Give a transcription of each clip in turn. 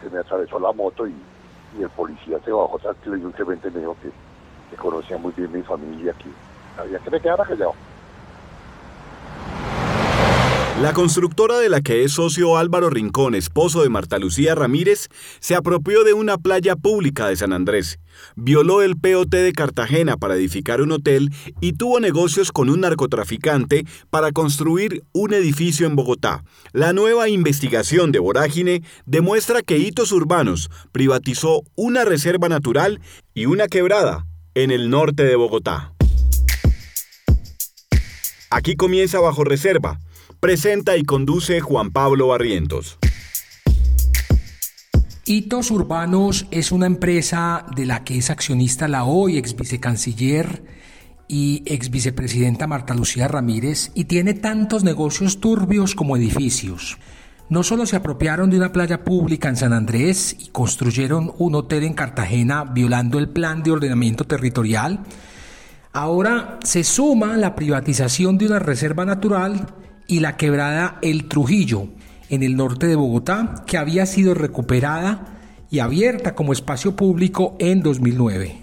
se me atravesó la moto y, y el policía se bajó tranquilo y simplemente me dijo que, que conocía muy bien mi familia, que había que me quedara callado. La constructora de la que es socio Álvaro Rincón, esposo de Marta Lucía Ramírez, se apropió de una playa pública de San Andrés, violó el POT de Cartagena para edificar un hotel y tuvo negocios con un narcotraficante para construir un edificio en Bogotá. La nueva investigación de Vorágine demuestra que Hitos Urbanos privatizó una reserva natural y una quebrada en el norte de Bogotá. Aquí comienza Bajo Reserva Presenta y conduce Juan Pablo Barrientos. Hitos Urbanos es una empresa de la que es accionista la hoy ex vicecanciller y ex vicepresidenta Marta Lucía Ramírez y tiene tantos negocios turbios como edificios. No solo se apropiaron de una playa pública en San Andrés y construyeron un hotel en Cartagena violando el plan de ordenamiento territorial, ahora se suma la privatización de una reserva natural y la quebrada El Trujillo, en el norte de Bogotá, que había sido recuperada y abierta como espacio público en 2009.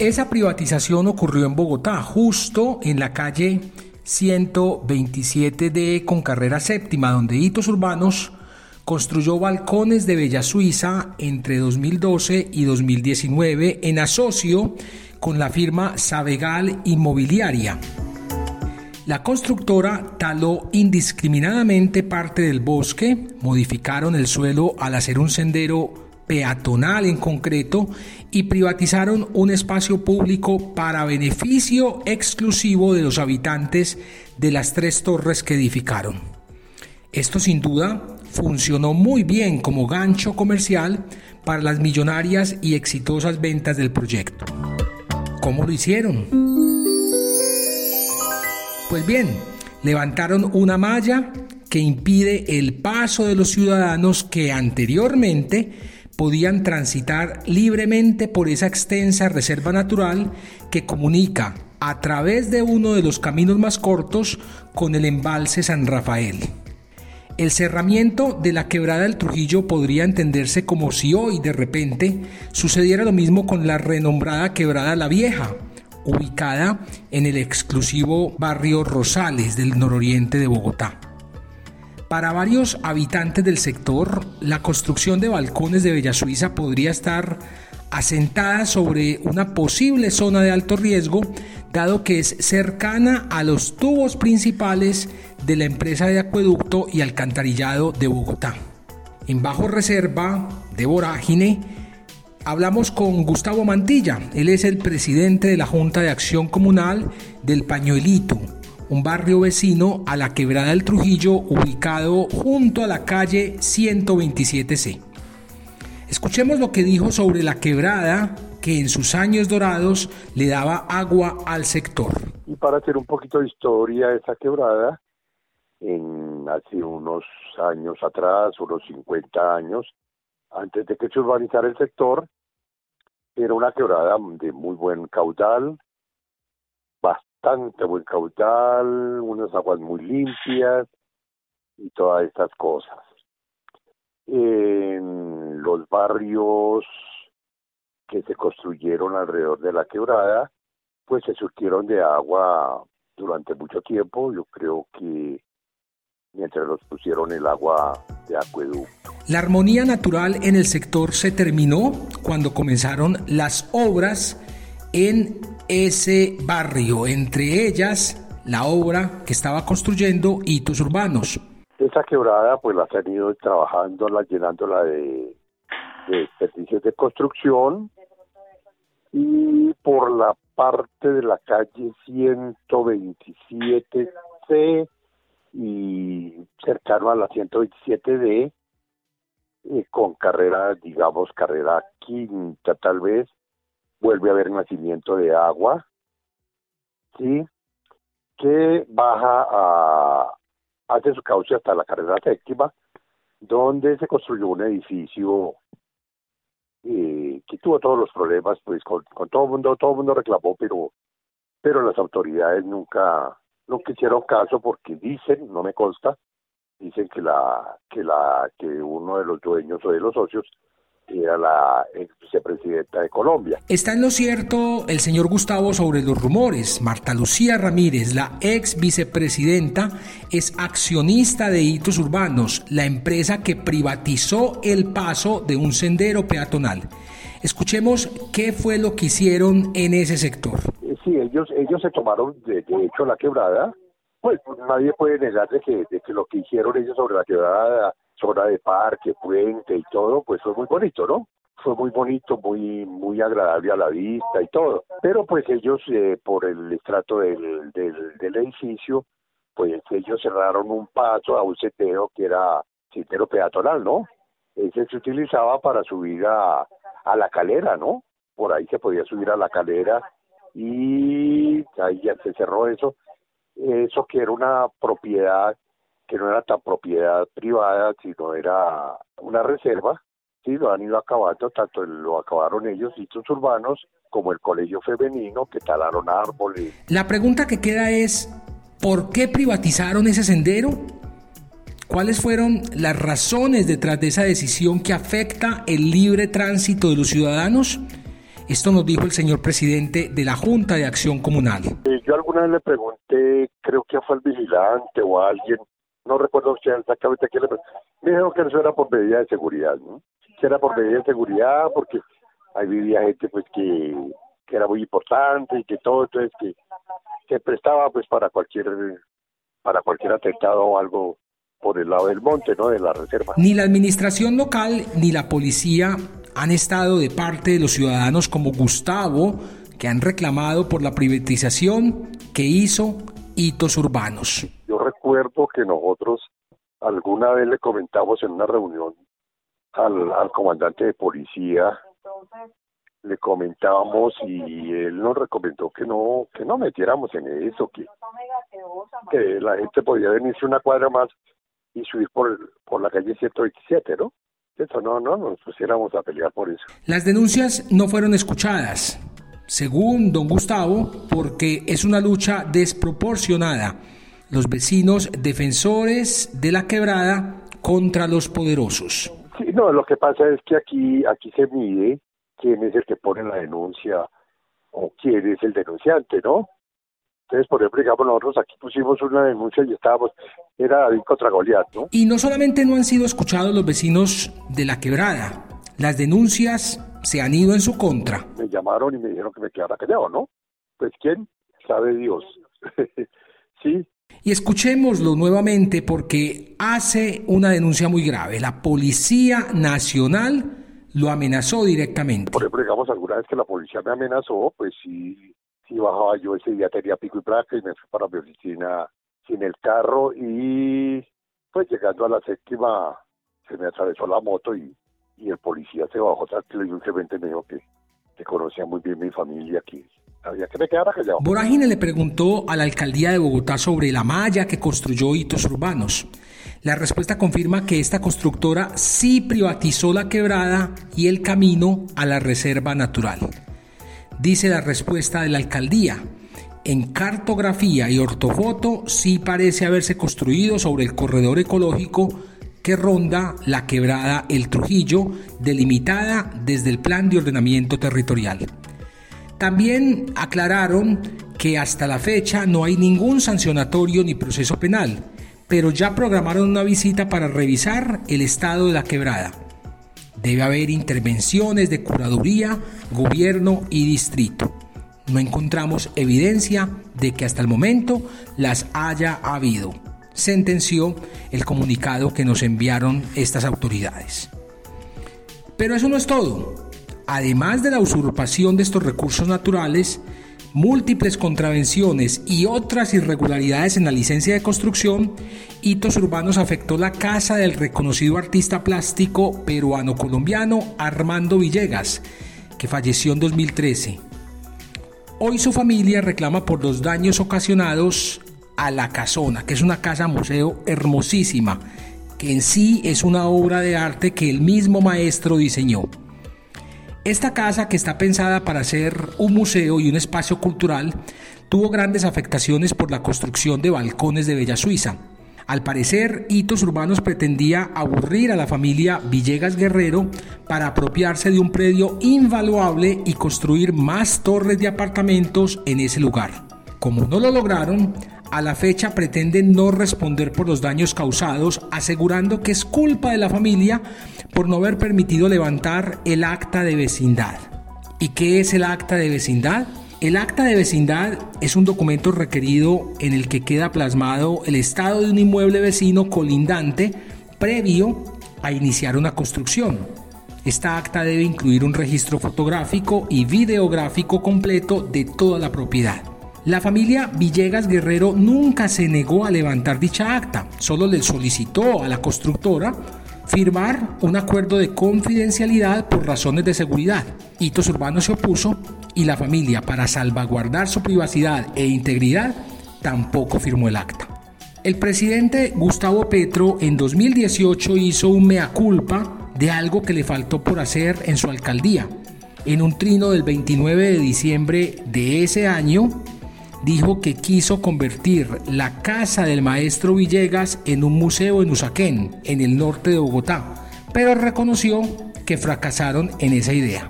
Esa privatización ocurrió en Bogotá, justo en la calle 127D con carrera séptima, donde Hitos Urbanos construyó balcones de Bella Suiza entre 2012 y 2019 en asocio con la firma Sabegal Inmobiliaria. La constructora taló indiscriminadamente parte del bosque, modificaron el suelo al hacer un sendero peatonal en concreto y privatizaron un espacio público para beneficio exclusivo de los habitantes de las tres torres que edificaron. Esto sin duda funcionó muy bien como gancho comercial para las millonarias y exitosas ventas del proyecto. ¿Cómo lo hicieron? Pues bien, levantaron una malla que impide el paso de los ciudadanos que anteriormente podían transitar libremente por esa extensa reserva natural que comunica a través de uno de los caminos más cortos con el embalse San Rafael. El cerramiento de la quebrada del Trujillo podría entenderse como si hoy de repente sucediera lo mismo con la renombrada quebrada La Vieja, ubicada en el exclusivo barrio Rosales del nororiente de Bogotá. Para varios habitantes del sector, la construcción de balcones de Bella Suiza podría estar asentada sobre una posible zona de alto riesgo, dado que es cercana a los tubos principales de la empresa de acueducto y alcantarillado de Bogotá. En bajo reserva de vorágine, Hablamos con Gustavo Mantilla, él es el presidente de la Junta de Acción Comunal del Pañuelito, un barrio vecino a la Quebrada del Trujillo ubicado junto a la calle 127C. Escuchemos lo que dijo sobre la quebrada que en sus años dorados le daba agua al sector. Y para hacer un poquito de historia de esa quebrada, en hace unos años atrás, unos 50 años, antes de que se urbanizara el sector, era una quebrada de muy buen caudal, bastante buen caudal, unas aguas muy limpias y todas estas cosas. En los barrios que se construyeron alrededor de la quebrada, pues se surtieron de agua durante mucho tiempo. Yo creo que mientras los pusieron el agua de acueducto. La armonía natural en el sector se terminó cuando comenzaron las obras en ese barrio, entre ellas la obra que estaba construyendo Hitos Urbanos. Esa quebrada pues la han ido trabajando, llenándola de, de servicios de construcción y por la parte de la calle 127C y cercano a la 127D, eh, con carrera, digamos, carrera quinta tal vez, vuelve a haber nacimiento de agua, ¿sí? Que baja a, hace su cauce hasta la carrera séptima, donde se construyó un edificio eh, que tuvo todos los problemas, pues con, con todo el mundo, todo el mundo reclamó, pero, pero las autoridades nunca, no quisieron caso porque dicen, no me consta, dicen que la que la que uno de los dueños o de los socios era la ex vicepresidenta de Colombia. Está en lo cierto el señor Gustavo sobre los rumores. Marta Lucía Ramírez, la ex vicepresidenta, es accionista de Hitos Urbanos, la empresa que privatizó el paso de un sendero peatonal. Escuchemos qué fue lo que hicieron en ese sector. Sí, ellos ellos se tomaron de, hecho la quebrada. Pues nadie puede negar de que, de que lo que hicieron ellos sobre la quebrada zona de parque, puente y todo, pues fue muy bonito, ¿no? Fue muy bonito, muy muy agradable a la vista y todo. Pero pues ellos, eh, por el estrato del, del, edificio, pues ellos cerraron un paso a un seteo que era sendero peatonal, ¿no? Ese se utilizaba para subir a, a la calera, ¿no? Por ahí se podía subir a la calera y ahí ya se cerró eso. Eso que era una propiedad que no era tan propiedad privada, sino era una reserva, sí, lo han ido acabando, tanto lo acabaron ellos, sitios urbanos, como el colegio femenino, que talaron árboles. La pregunta que queda es, ¿por qué privatizaron ese sendero? ¿Cuáles fueron las razones detrás de esa decisión que afecta el libre tránsito de los ciudadanos? Esto nos dijo el señor presidente de la Junta de Acción Comunal. Yo alguna vez le pregunté, creo que fue al vigilante o a alguien, no recuerdo exactamente qué le me dijeron que eso era por medida de seguridad, ¿no? Que era por medida de seguridad porque ahí vivía gente pues que, que era muy importante y que todo, entonces que se prestaba pues para cualquier para cualquier atentado o algo por el lado del monte, ¿no? De la reserva. Ni la administración local ni la policía han estado de parte de los ciudadanos como Gustavo, que han reclamado por la privatización que hizo hitos urbanos recuerdo que nosotros alguna vez le comentamos en una reunión al, comandante de policía, le comentábamos y él nos recomendó que no que no metiéramos en eso, que, que la gente podía venirse una cuadra más y subir por, por la calle 127, ¿no? Eso no, no nos pusiéramos a pelear por eso. Las denuncias no fueron escuchadas, según don Gustavo, porque es una lucha desproporcionada los vecinos defensores de la quebrada contra los poderosos. Sí, no, lo que pasa es que aquí, aquí se mide quién es el que pone la denuncia o quién es el denunciante, ¿no? Entonces, por ejemplo, digamos, nosotros aquí pusimos una denuncia y estábamos, era David contra Goliat, ¿no? Y no solamente no han sido escuchados los vecinos de la quebrada, las denuncias se han ido en su contra. Me llamaron y me dijeron que me quedara callado, ¿no? Pues quién, sabe Dios. sí, y escuchémoslo nuevamente porque hace una denuncia muy grave. La Policía Nacional lo amenazó directamente. Por ejemplo, digamos, alguna vez que la policía me amenazó, pues sí, sí bajaba yo ese día, tenía pico y placa y me fui para mi oficina sin el carro y pues llegando a la séptima se me atravesó la moto y, y el policía se bajó tranquilo y me dijo que, que conocía muy bien mi familia, que había que me quedara callado. Vorágine le preguntó a la alcaldía de Bogotá sobre la malla que construyó Hitos Urbanos. La respuesta confirma que esta constructora sí privatizó la quebrada y el camino a la reserva natural. Dice la respuesta de la alcaldía. En cartografía y ortofoto sí parece haberse construido sobre el corredor ecológico que ronda la quebrada El Trujillo, delimitada desde el Plan de Ordenamiento Territorial. También aclararon que hasta la fecha no hay ningún sancionatorio ni proceso penal, pero ya programaron una visita para revisar el estado de la quebrada. Debe haber intervenciones de curaduría, gobierno y distrito. No encontramos evidencia de que hasta el momento las haya habido, sentenció el comunicado que nos enviaron estas autoridades. Pero eso no es todo además de la usurpación de estos recursos naturales, múltiples contravenciones y otras irregularidades en la licencia de construcción, Hitos Urbanos afectó la casa del reconocido artista plástico peruano-colombiano Armando Villegas, que falleció en 2013. Hoy su familia reclama por los daños ocasionados a La Casona, que es una casa museo hermosísima, que en sí es una obra de arte que el mismo maestro diseñó. Esta casa, que está pensada para ser un museo y un espacio cultural, tuvo grandes afectaciones por la construcción de balcones de Bella Suiza. Al parecer, Hitos Urbanos pretendía aburrir a la familia Villegas Guerrero para apropiarse de un predio invaluable y construir más torres de apartamentos en ese lugar. Como no lo lograron, a la fecha pretenden no responder por los daños causados, asegurando que es culpa de la familia por no haber permitido levantar el acta de vecindad. ¿Y qué es el acta de vecindad? El acta de vecindad es un documento requerido en el que queda plasmado el estado de un inmueble vecino colindante previo a iniciar una construcción. Esta acta debe incluir un registro fotográfico y videográfico completo de toda la propiedad. La familia Villegas Guerrero nunca se negó a levantar dicha acta, solo le solicitó a la constructora firmar un acuerdo de confidencialidad por razones de seguridad. Hitos Urbanos se opuso y la familia, para salvaguardar su privacidad e integridad, tampoco firmó el acta. El presidente Gustavo Petro en 2018 hizo un mea culpa de algo que le faltó por hacer en su alcaldía. En un trino del 29 de diciembre de ese año, dijo que quiso convertir la casa del maestro Villegas en un museo en Usaquén, en el norte de Bogotá, pero reconoció que fracasaron en esa idea.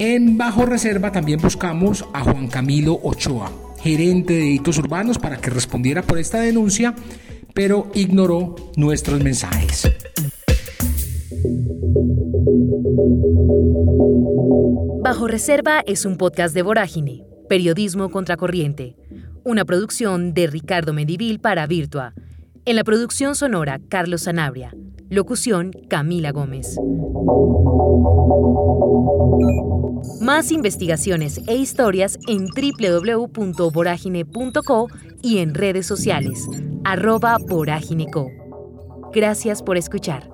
En Bajo Reserva también buscamos a Juan Camilo Ochoa, gerente de hitos urbanos, para que respondiera por esta denuncia, pero ignoró nuestros mensajes. Bajo Reserva es un podcast de Vorágine, periodismo contracorriente, una producción de Ricardo Medivil para Virtua. En la producción sonora, Carlos Sanabria. Locución, Camila Gómez. Más investigaciones e historias en www.voragine.co y en redes sociales, arroba voragineco. Gracias por escuchar.